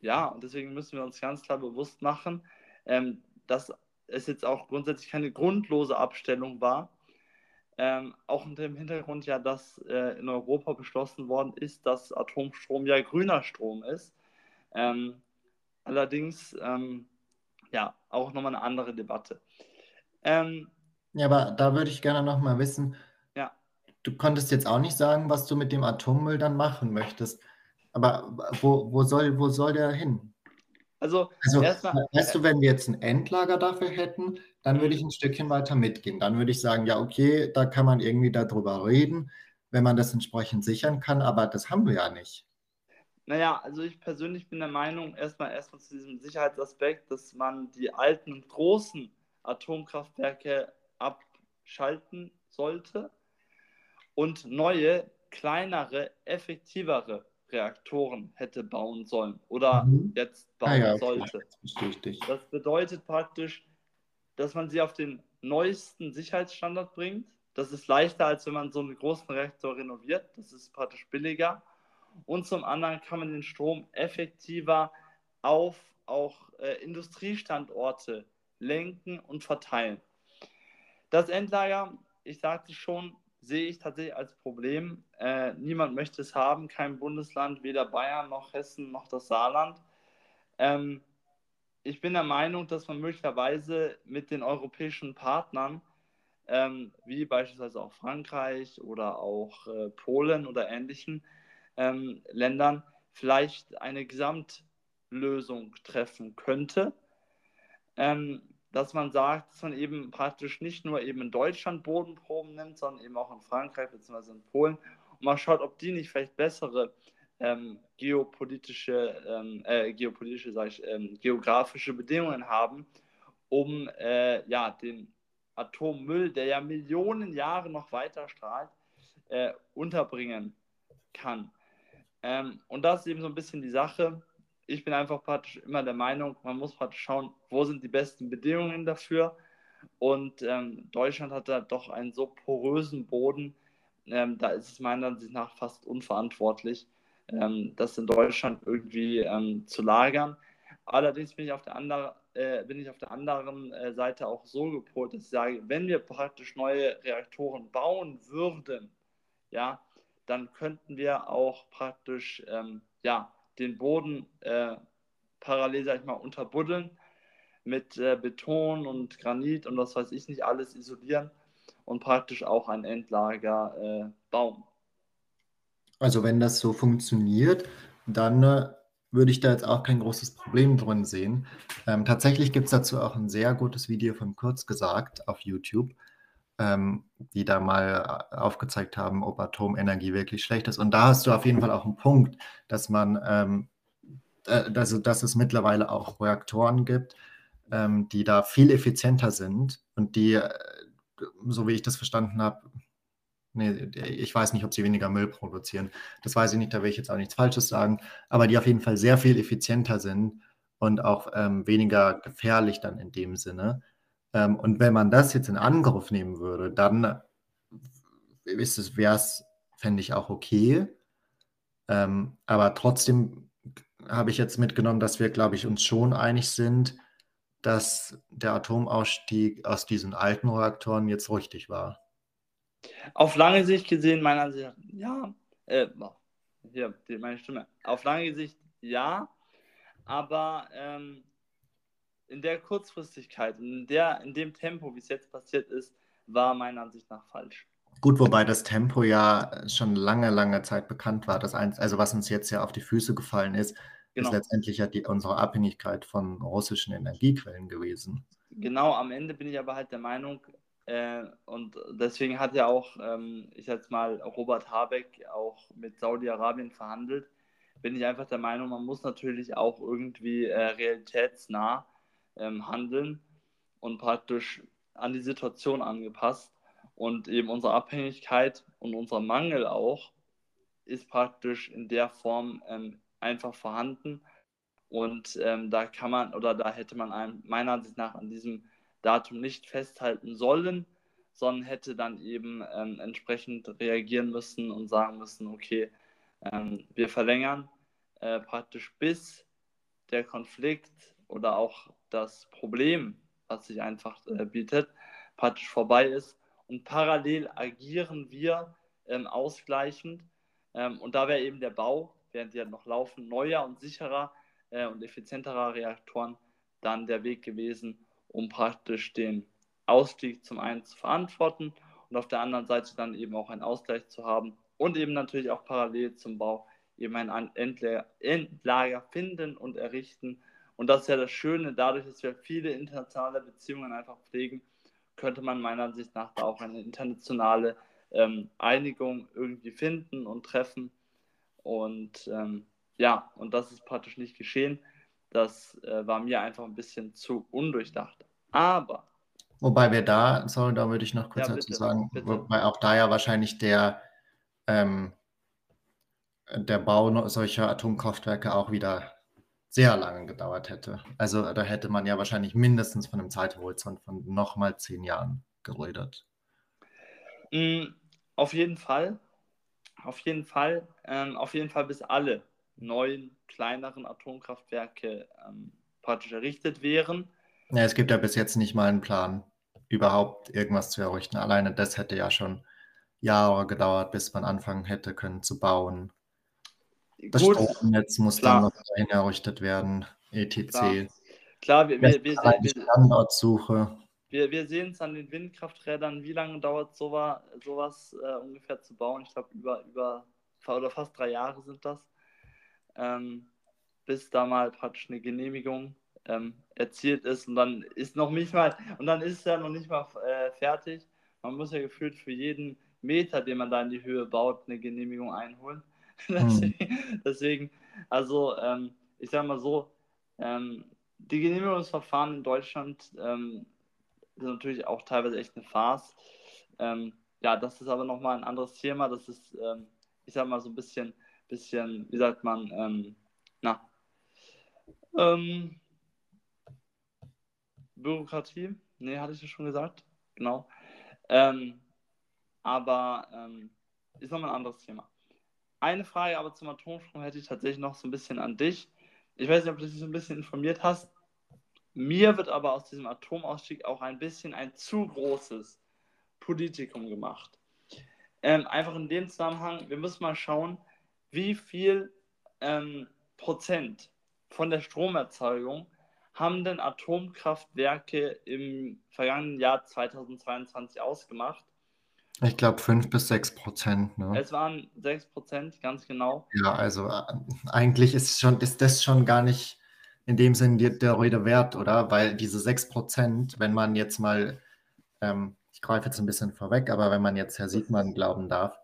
ja, und deswegen müssen wir uns ganz klar bewusst machen, ähm, dass es jetzt auch grundsätzlich keine grundlose Abstellung war, ähm, auch unter dem Hintergrund ja, dass äh, in Europa beschlossen worden ist, dass Atomstrom ja grüner Strom ist. Ähm, allerdings, ähm, ja, auch nochmal eine andere Debatte. Ähm, ja, aber da würde ich gerne nochmal wissen. Du konntest jetzt auch nicht sagen, was du mit dem Atommüll dann machen möchtest. Aber wo, wo, soll, wo soll der hin? Also, also erstmal, weißt du, wenn wir jetzt ein Endlager dafür hätten, dann würde ich ein Stückchen weiter mitgehen. Dann würde ich sagen, ja, okay, da kann man irgendwie darüber reden, wenn man das entsprechend sichern kann, aber das haben wir ja nicht. Naja, also ich persönlich bin der Meinung, erstmal erstmal zu diesem Sicherheitsaspekt, dass man die alten und großen Atomkraftwerke abschalten sollte und neue, kleinere, effektivere Reaktoren hätte bauen sollen oder mhm. jetzt bauen ah, ja, okay. sollte. Das, das bedeutet praktisch, dass man sie auf den neuesten Sicherheitsstandard bringt. Das ist leichter, als wenn man so einen großen Reaktor renoviert. Das ist praktisch billiger. Und zum anderen kann man den Strom effektiver auf auch äh, Industriestandorte lenken und verteilen. Das Endlager, ich sagte schon, sehe ich tatsächlich als Problem. Äh, niemand möchte es haben, kein Bundesland, weder Bayern noch Hessen noch das Saarland. Ähm, ich bin der Meinung, dass man möglicherweise mit den europäischen Partnern, ähm, wie beispielsweise auch Frankreich oder auch äh, Polen oder ähnlichen ähm, Ländern, vielleicht eine Gesamtlösung treffen könnte. Ähm, dass man sagt, dass man eben praktisch nicht nur eben in Deutschland Bodenproben nimmt, sondern eben auch in Frankreich bzw. in Polen und mal schaut, ob die nicht vielleicht bessere ähm, geopolitische, ähm, äh, geopolitische, sag ich, ähm, geografische Bedingungen haben, um äh, ja, den Atommüll, der ja Millionen Jahre noch weiter strahlt, äh, unterbringen kann. Ähm, und das ist eben so ein bisschen die Sache ich bin einfach praktisch immer der Meinung, man muss praktisch schauen, wo sind die besten Bedingungen dafür. Und ähm, Deutschland hat da doch einen so porösen Boden, ähm, da ist es meiner Ansicht nach fast unverantwortlich, ähm, das in Deutschland irgendwie ähm, zu lagern. Allerdings bin ich auf der, andere, äh, bin ich auf der anderen äh, Seite auch so gepolt, dass ich sage, wenn wir praktisch neue Reaktoren bauen würden, ja, dann könnten wir auch praktisch ähm, ja, den Boden äh, parallel, sag ich mal, unterbuddeln mit äh, Beton und Granit und was weiß ich nicht alles isolieren und praktisch auch ein Endlager äh, bauen. Also wenn das so funktioniert, dann äh, würde ich da jetzt auch kein großes Problem drin sehen. Ähm, tatsächlich gibt es dazu auch ein sehr gutes Video von Kurz gesagt auf YouTube, ähm, die da mal äh, aufgezeigt haben, ob Atomenergie wirklich schlecht ist. Und da hast du auf jeden Fall auch einen Punkt, dass man, ähm, äh, also, dass es mittlerweile auch Reaktoren gibt, ähm, die da viel effizienter sind und die, äh, so wie ich das verstanden habe, nee, ich weiß nicht, ob sie weniger Müll produzieren. Das weiß ich nicht, da will ich jetzt auch nichts Falsches sagen, aber die auf jeden Fall sehr viel effizienter sind und auch ähm, weniger gefährlich dann in dem Sinne. Ähm, und wenn man das jetzt in Angriff nehmen würde, dann ist es, wäre es, fände ich auch okay. Ähm, aber trotzdem habe ich jetzt mitgenommen, dass wir, glaube ich, uns schon einig sind, dass der Atomausstieg aus diesen alten Reaktoren jetzt richtig war. Auf lange Sicht gesehen, meiner Ansicht ja. Äh, hier, meine Stimme. Auf lange Sicht ja, aber ähm, in der Kurzfristigkeit, in, der, in dem Tempo, wie es jetzt passiert ist, war meiner Ansicht nach falsch. Gut, wobei das Tempo ja schon lange, lange Zeit bekannt war. Das eins, also was uns jetzt ja auf die Füße gefallen ist, genau. ist letztendlich ja die, unsere Abhängigkeit von russischen Energiequellen gewesen. Genau, am Ende bin ich aber halt der Meinung, äh, und deswegen hat ja auch, ähm, ich jetzt mal, Robert Habeck auch mit Saudi-Arabien verhandelt. Bin ich einfach der Meinung, man muss natürlich auch irgendwie äh, realitätsnah ähm, handeln und praktisch an die Situation angepasst. Und eben unsere Abhängigkeit und unser Mangel auch ist praktisch in der Form ähm, einfach vorhanden. Und ähm, da kann man oder da hätte man einem, meiner Ansicht nach an diesem Datum nicht festhalten sollen, sondern hätte dann eben ähm, entsprechend reagieren müssen und sagen müssen, okay, ähm, wir verlängern äh, praktisch bis der Konflikt oder auch das Problem, was sich einfach äh, bietet, praktisch vorbei ist. Und parallel agieren wir ähm, ausgleichend. Ähm, und da wäre eben der Bau, während die halt noch laufen, neuer und sicherer äh, und effizienterer Reaktoren dann der Weg gewesen, um praktisch den Ausstieg zum einen zu verantworten und auf der anderen Seite dann eben auch einen Ausgleich zu haben und eben natürlich auch parallel zum Bau eben ein Endlager finden und errichten. Und das ist ja das Schöne, dadurch, dass wir viele internationale Beziehungen einfach pflegen, könnte man meiner Ansicht nach da auch eine internationale ähm, Einigung irgendwie finden und treffen. Und ähm, ja, und das ist praktisch nicht geschehen. Das äh, war mir einfach ein bisschen zu undurchdacht. Aber. Wobei wir da, sorry, da würde ich noch kurz ja, dazu sagen, bitte. wobei auch da ja wahrscheinlich der, ähm, der Bau solcher Atomkraftwerke auch wieder sehr lange gedauert hätte. Also da hätte man ja wahrscheinlich mindestens von einem Zeithorizont von nochmal zehn Jahren geredet. Mm, auf jeden Fall. Auf jeden Fall. Ähm, auf jeden Fall bis alle neuen, kleineren Atomkraftwerke ähm, praktisch errichtet wären. Ja, es gibt ja bis jetzt nicht mal einen Plan, überhaupt irgendwas zu errichten. Alleine das hätte ja schon Jahre gedauert, bis man anfangen hätte können zu bauen. Das Gut, Stromnetz muss klar. dann noch dahin errichtet werden, etc. Klar, klar wir, wir, wir, Standortsuche. Wir, wir sehen es an den Windkrafträdern, wie lange dauert sowas, sowas äh, ungefähr zu bauen? Ich glaube, über, über oder fast drei Jahre sind das ähm, bis da mal praktisch eine Genehmigung ähm, erzielt ist und dann ist noch nicht mal und dann ist es ja noch nicht mal äh, fertig. Man muss ja gefühlt für jeden Meter, den man da in die Höhe baut, eine Genehmigung einholen. deswegen, also ähm, ich sage mal so, ähm, die Genehmigungsverfahren in Deutschland ähm, sind natürlich auch teilweise echt eine Farce. Ähm, ja, das ist aber nochmal ein anderes Thema. Das ist, ähm, ich sage mal, so ein bisschen bisschen, wie sagt man, ähm, na, Bürokratie. Nee, hatte ich ja schon gesagt. Genau. Aber ist nochmal ein anderes Thema. Eine Frage aber zum Atomstrom hätte ich tatsächlich noch so ein bisschen an dich. Ich weiß nicht, ob du dich so ein bisschen informiert hast. Mir wird aber aus diesem Atomausstieg auch ein bisschen ein zu großes Politikum gemacht. ähm, einfach in dem Zusammenhang, wir müssen mal schauen, wie viel ähm, Prozent von der Stromerzeugung haben denn Atomkraftwerke im vergangenen Jahr 2022 ausgemacht? Ich glaube 5 bis 6 Prozent. Ne? Es waren 6 Prozent, ganz genau. Ja, also äh, eigentlich ist, schon, ist das schon gar nicht in dem Sinn der, Rede wert, oder? Weil diese 6 Prozent, wenn man jetzt mal, ähm, ich greife jetzt ein bisschen vorweg, aber wenn man jetzt Herr Siegmann glauben darf,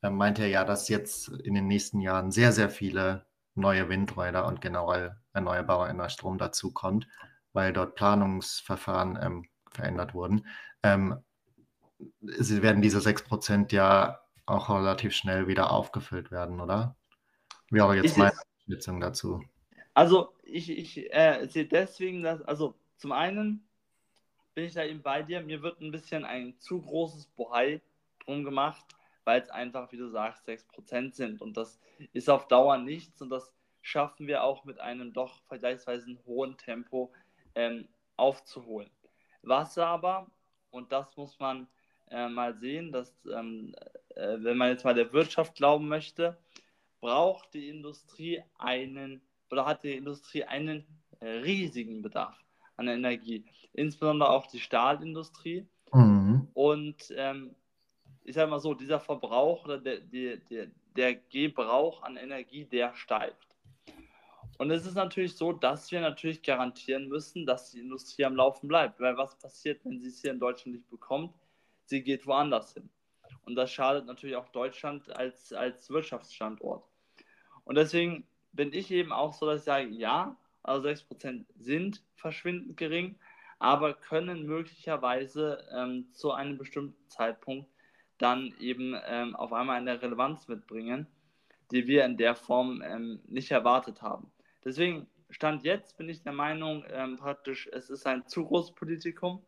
dann meint er ja, dass jetzt in den nächsten Jahren sehr, sehr viele neue Windräder und generell erneuerbarer Energiestrom dazukommt, weil dort Planungsverfahren ähm, verändert wurden. Ähm, sie werden diese 6% ja auch relativ schnell wieder aufgefüllt werden, oder? Wäre jetzt meine Schätzung dazu. Also ich, ich äh, sehe deswegen, dass, also zum einen bin ich da eben bei dir, mir wird ein bisschen ein zu großes Bohai drum gemacht, weil es einfach, wie du sagst, 6% sind und das ist auf Dauer nichts und das schaffen wir auch mit einem doch vergleichsweise hohen Tempo ähm, aufzuholen. Was aber, und das muss man äh, mal sehen, dass, ähm, äh, wenn man jetzt mal der Wirtschaft glauben möchte, braucht die Industrie einen oder hat die Industrie einen äh, riesigen Bedarf an Energie, insbesondere auch die Stahlindustrie. Mhm. Und ähm, ich sage mal so, dieser Verbrauch oder der, der, der, der Gebrauch an Energie, der steigt. Und es ist natürlich so, dass wir natürlich garantieren müssen, dass die Industrie am Laufen bleibt. Weil was passiert, wenn sie es hier in Deutschland nicht bekommt? Sie geht woanders hin. Und das schadet natürlich auch Deutschland als, als Wirtschaftsstandort. Und deswegen bin ich eben auch so, dass ich sage, ja, also 6% sind verschwindend gering, aber können möglicherweise ähm, zu einem bestimmten Zeitpunkt dann eben ähm, auf einmal eine Relevanz mitbringen, die wir in der Form ähm, nicht erwartet haben. Deswegen, Stand jetzt bin ich der Meinung, ähm, praktisch, es ist ein zu großes Politikum.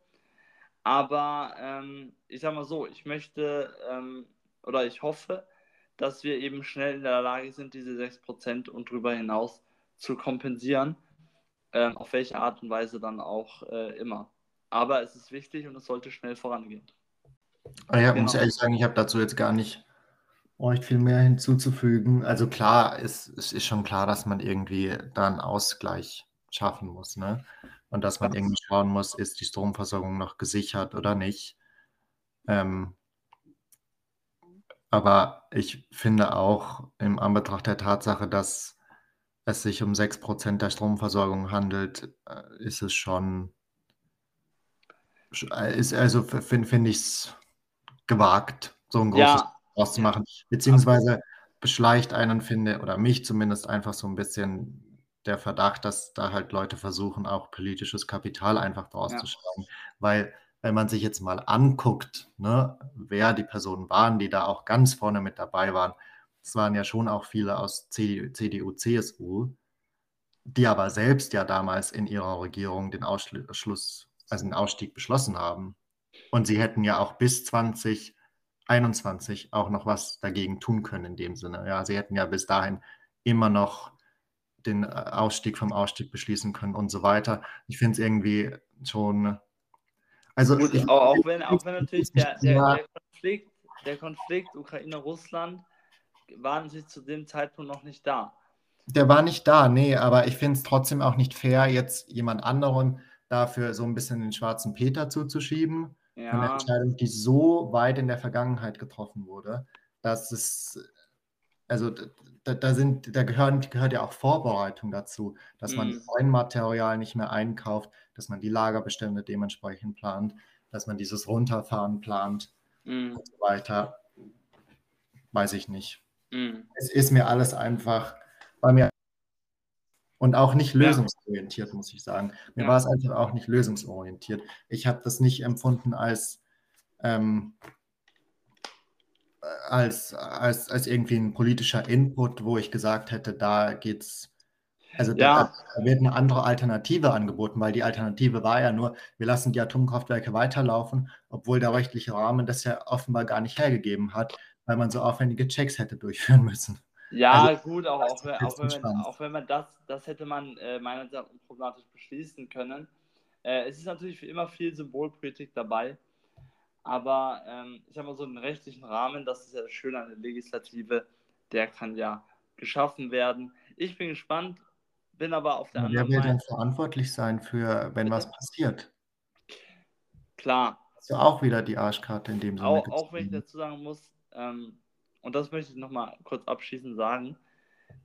Aber ähm, ich sage mal so, ich möchte ähm, oder ich hoffe, dass wir eben schnell in der Lage sind, diese 6% und darüber hinaus zu kompensieren. Ähm, auf welche Art und Weise dann auch äh, immer. Aber es ist wichtig und es sollte schnell vorangehen. Ah ja, genau. muss ehrlich sagen, ich habe dazu jetzt gar nicht euch viel mehr hinzuzufügen. Also klar, es, es ist schon klar, dass man irgendwie da einen Ausgleich schaffen muss, ne? Und dass man irgendwie schauen muss, ist die Stromversorgung noch gesichert oder nicht. Ähm, aber ich finde auch im Anbetracht der Tatsache, dass es sich um 6% der Stromversorgung handelt, äh, ist es schon, äh, ist, also finde find ich es gewagt, so ein großes ja, auszumachen. Beziehungsweise beschleicht einen, finde, oder mich zumindest einfach so ein bisschen der Verdacht, dass da halt Leute versuchen, auch politisches Kapital einfach draus ja. zu schlagen. Weil, wenn man sich jetzt mal anguckt, ne, wer die Personen waren, die da auch ganz vorne mit dabei waren, es waren ja schon auch viele aus CDU, CDU CSU, die aber selbst ja damals in ihrer Regierung den Ausschluss, also den Ausstieg beschlossen haben. Und sie hätten ja auch bis 20 21 auch noch was dagegen tun können in dem Sinne. Ja, sie hätten ja bis dahin immer noch den äh, Ausstieg vom Ausstieg beschließen können und so weiter. Ich finde es irgendwie schon. Also Gut, ich, auch, wenn, auch wenn natürlich der, der, der Konflikt, der Konflikt Ukraine-Russland war natürlich zu dem Zeitpunkt noch nicht da. Der war nicht da, nee, aber ich finde es trotzdem auch nicht fair, jetzt jemand anderem dafür so ein bisschen den schwarzen Peter zuzuschieben ja. von einer Entscheidung, die so weit in der Vergangenheit getroffen wurde, dass es, also da, da sind, da gehören, gehört ja auch Vorbereitung dazu, dass mhm. man neuen Material nicht mehr einkauft, dass man die Lagerbestände dementsprechend plant, dass man dieses Runterfahren plant mhm. und so weiter. Weiß ich nicht. Mhm. Es ist mir alles einfach, bei mir und auch nicht lösungsorientiert, muss ich sagen. Mir ja. war es einfach auch nicht lösungsorientiert. Ich habe das nicht empfunden als, ähm, als, als, als irgendwie ein politischer Input, wo ich gesagt hätte, da geht's. Also ja. da, da, wird eine andere Alternative angeboten, weil die Alternative war ja nur, wir lassen die Atomkraftwerke weiterlaufen, obwohl der rechtliche Rahmen das ja offenbar gar nicht hergegeben hat, weil man so aufwendige Checks hätte durchführen müssen. Ja, also, gut, auch, auch, wenn, auch, wenn man, auch wenn man das, das hätte man äh, meiner Meinung nach unproblematisch beschließen können. Äh, es ist natürlich wie immer viel Symbolpolitik dabei, Aber ähm, ich habe mal so einen rechtlichen Rahmen, das ist ja das Schöne an der Legislative, der kann ja geschaffen werden. Ich bin gespannt, bin aber auf der Wer anderen will dann Meinung. verantwortlich sein für, wenn was passiert? Klar, Hast du auch wieder die Arschkarte in dem Sinne auch, auch wenn ich dazu sagen muss, ähm, und das möchte ich nochmal kurz abschließend sagen,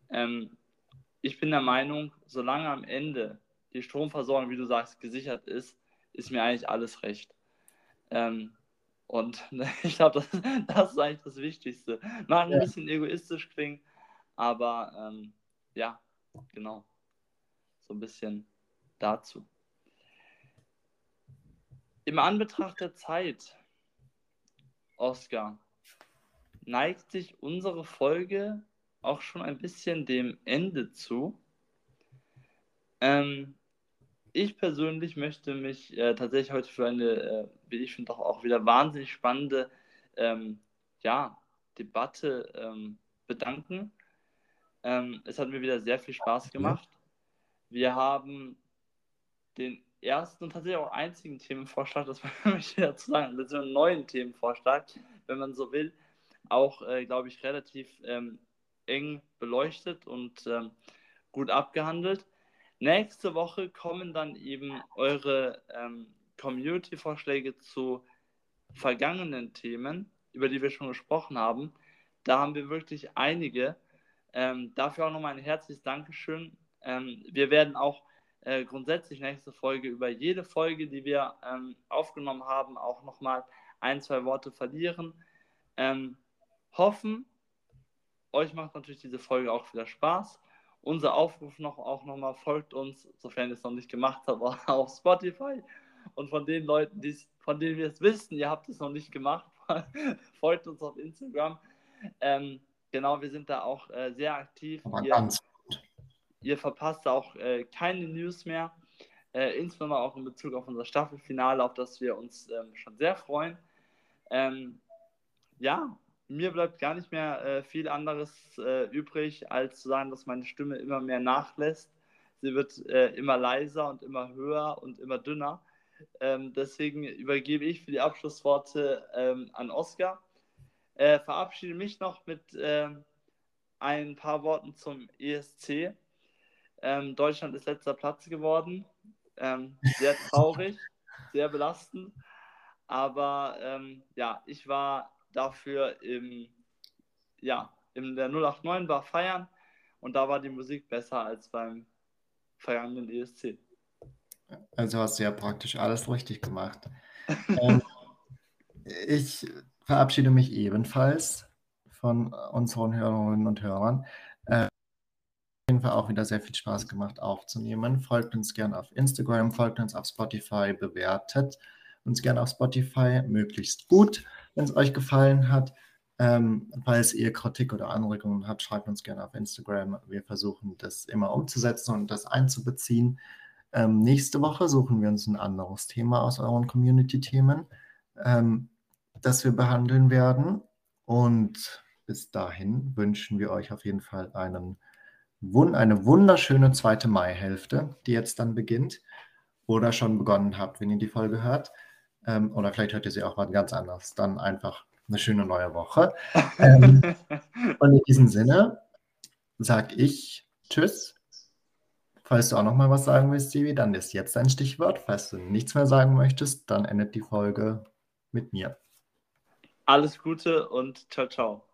ähm, ich bin der Meinung, solange am Ende die Stromversorgung, wie du sagst, gesichert ist, ist mir eigentlich alles recht. Ähm, und ich glaube, das, das ist eigentlich das Wichtigste. Mag ein Ja. bisschen egoistisch klingen, aber ähm, ja, genau. So ein bisschen dazu. Im Anbetracht der Zeit, Oskar, neigt sich unsere Folge auch schon ein bisschen dem Ende zu. Ähm, ich persönlich möchte mich äh, tatsächlich heute für eine, äh, wie ich finde, auch wieder wahnsinnig spannende ähm, ja, Debatte ähm, bedanken. Ähm, es hat mir wieder sehr viel Spaß gemacht. Wir haben den ersten und tatsächlich auch einzigen Themenvorschlag, das möchte ich dazu sagen, das ist ein neuen Themenvorschlag, wenn man so will, auch, äh, glaube ich, relativ ähm, eng beleuchtet und ähm, gut abgehandelt. Nächste Woche kommen dann eben eure ähm, Community-Vorschläge zu vergangenen Themen, über die wir schon gesprochen haben. Da haben wir wirklich einige. Ähm, dafür auch nochmal ein herzliches Dankeschön. Ähm, wir werden auch äh, grundsätzlich nächste Folge über jede Folge, die wir ähm, aufgenommen haben, auch nochmal ein, zwei Worte verlieren. Ähm, hoffen, euch macht natürlich diese Folge auch wieder Spaß. Unser Aufruf noch auch nochmal folgt uns, sofern ihr es noch nicht gemacht habt, auf Spotify. Und von den Leuten, von denen wir es wissen, ihr habt es noch nicht gemacht, folgt uns auf Instagram. Ähm, genau, wir sind da auch äh, sehr aktiv. Aber Ihr, ganz ihr verpasst auch äh, keine News mehr. Äh, insbesondere auch in Bezug auf unser Staffelfinale, auf das wir uns ähm, schon sehr freuen. Ähm, ja, mir bleibt gar nicht mehr äh, viel anderes äh, übrig, als zu sagen, dass meine Stimme immer mehr nachlässt. Sie wird äh, immer leiser und immer höher und immer dünner. Ähm, deswegen übergebe ich für die Abschlussworte ähm, an Oskar. Äh, verabschiede mich noch mit ähm, ein paar Worten zum ESC. Ähm, Deutschland ist letzter Platz geworden. Ähm, sehr traurig, sehr belastend. Aber ähm, ja, ich war dafür im, ja, in der 089 war feiern und da war die Musik besser als beim vergangenen ESC. Also hast du ja praktisch alles richtig gemacht. ähm, ich verabschiede mich ebenfalls von unseren Hörerinnen und Hörern. Äh, auf jeden Fall auch wieder sehr viel Spaß gemacht aufzunehmen. Folgt uns gerne auf Instagram, folgt uns auf Spotify, bewertet uns gerne auf Spotify, möglichst gut, wenn es euch gefallen hat. Ähm, falls ihr Kritik oder Anregungen habt, schreibt uns gerne auf Instagram. Wir versuchen das immer umzusetzen und das einzubeziehen. Ähm, nächste Woche suchen wir uns ein anderes Thema aus euren Community-Themen, ähm, das wir behandeln werden. Und bis dahin wünschen wir euch auf jeden Fall einen, eine wunderschöne zweite Maihälfte, die jetzt dann beginnt oder schon begonnen habt, wenn ihr die Folge hört. Ähm, oder vielleicht hört ihr sie auch mal ganz anders. Dann einfach eine schöne neue Woche. Ähm, und in diesem Sinne sage ich Tschüss. Falls du auch noch mal was sagen willst, Stevie, dann ist jetzt dein Stichwort. Falls du nichts mehr sagen möchtest, dann endet die Folge mit mir. Alles Gute und ciao, ciao.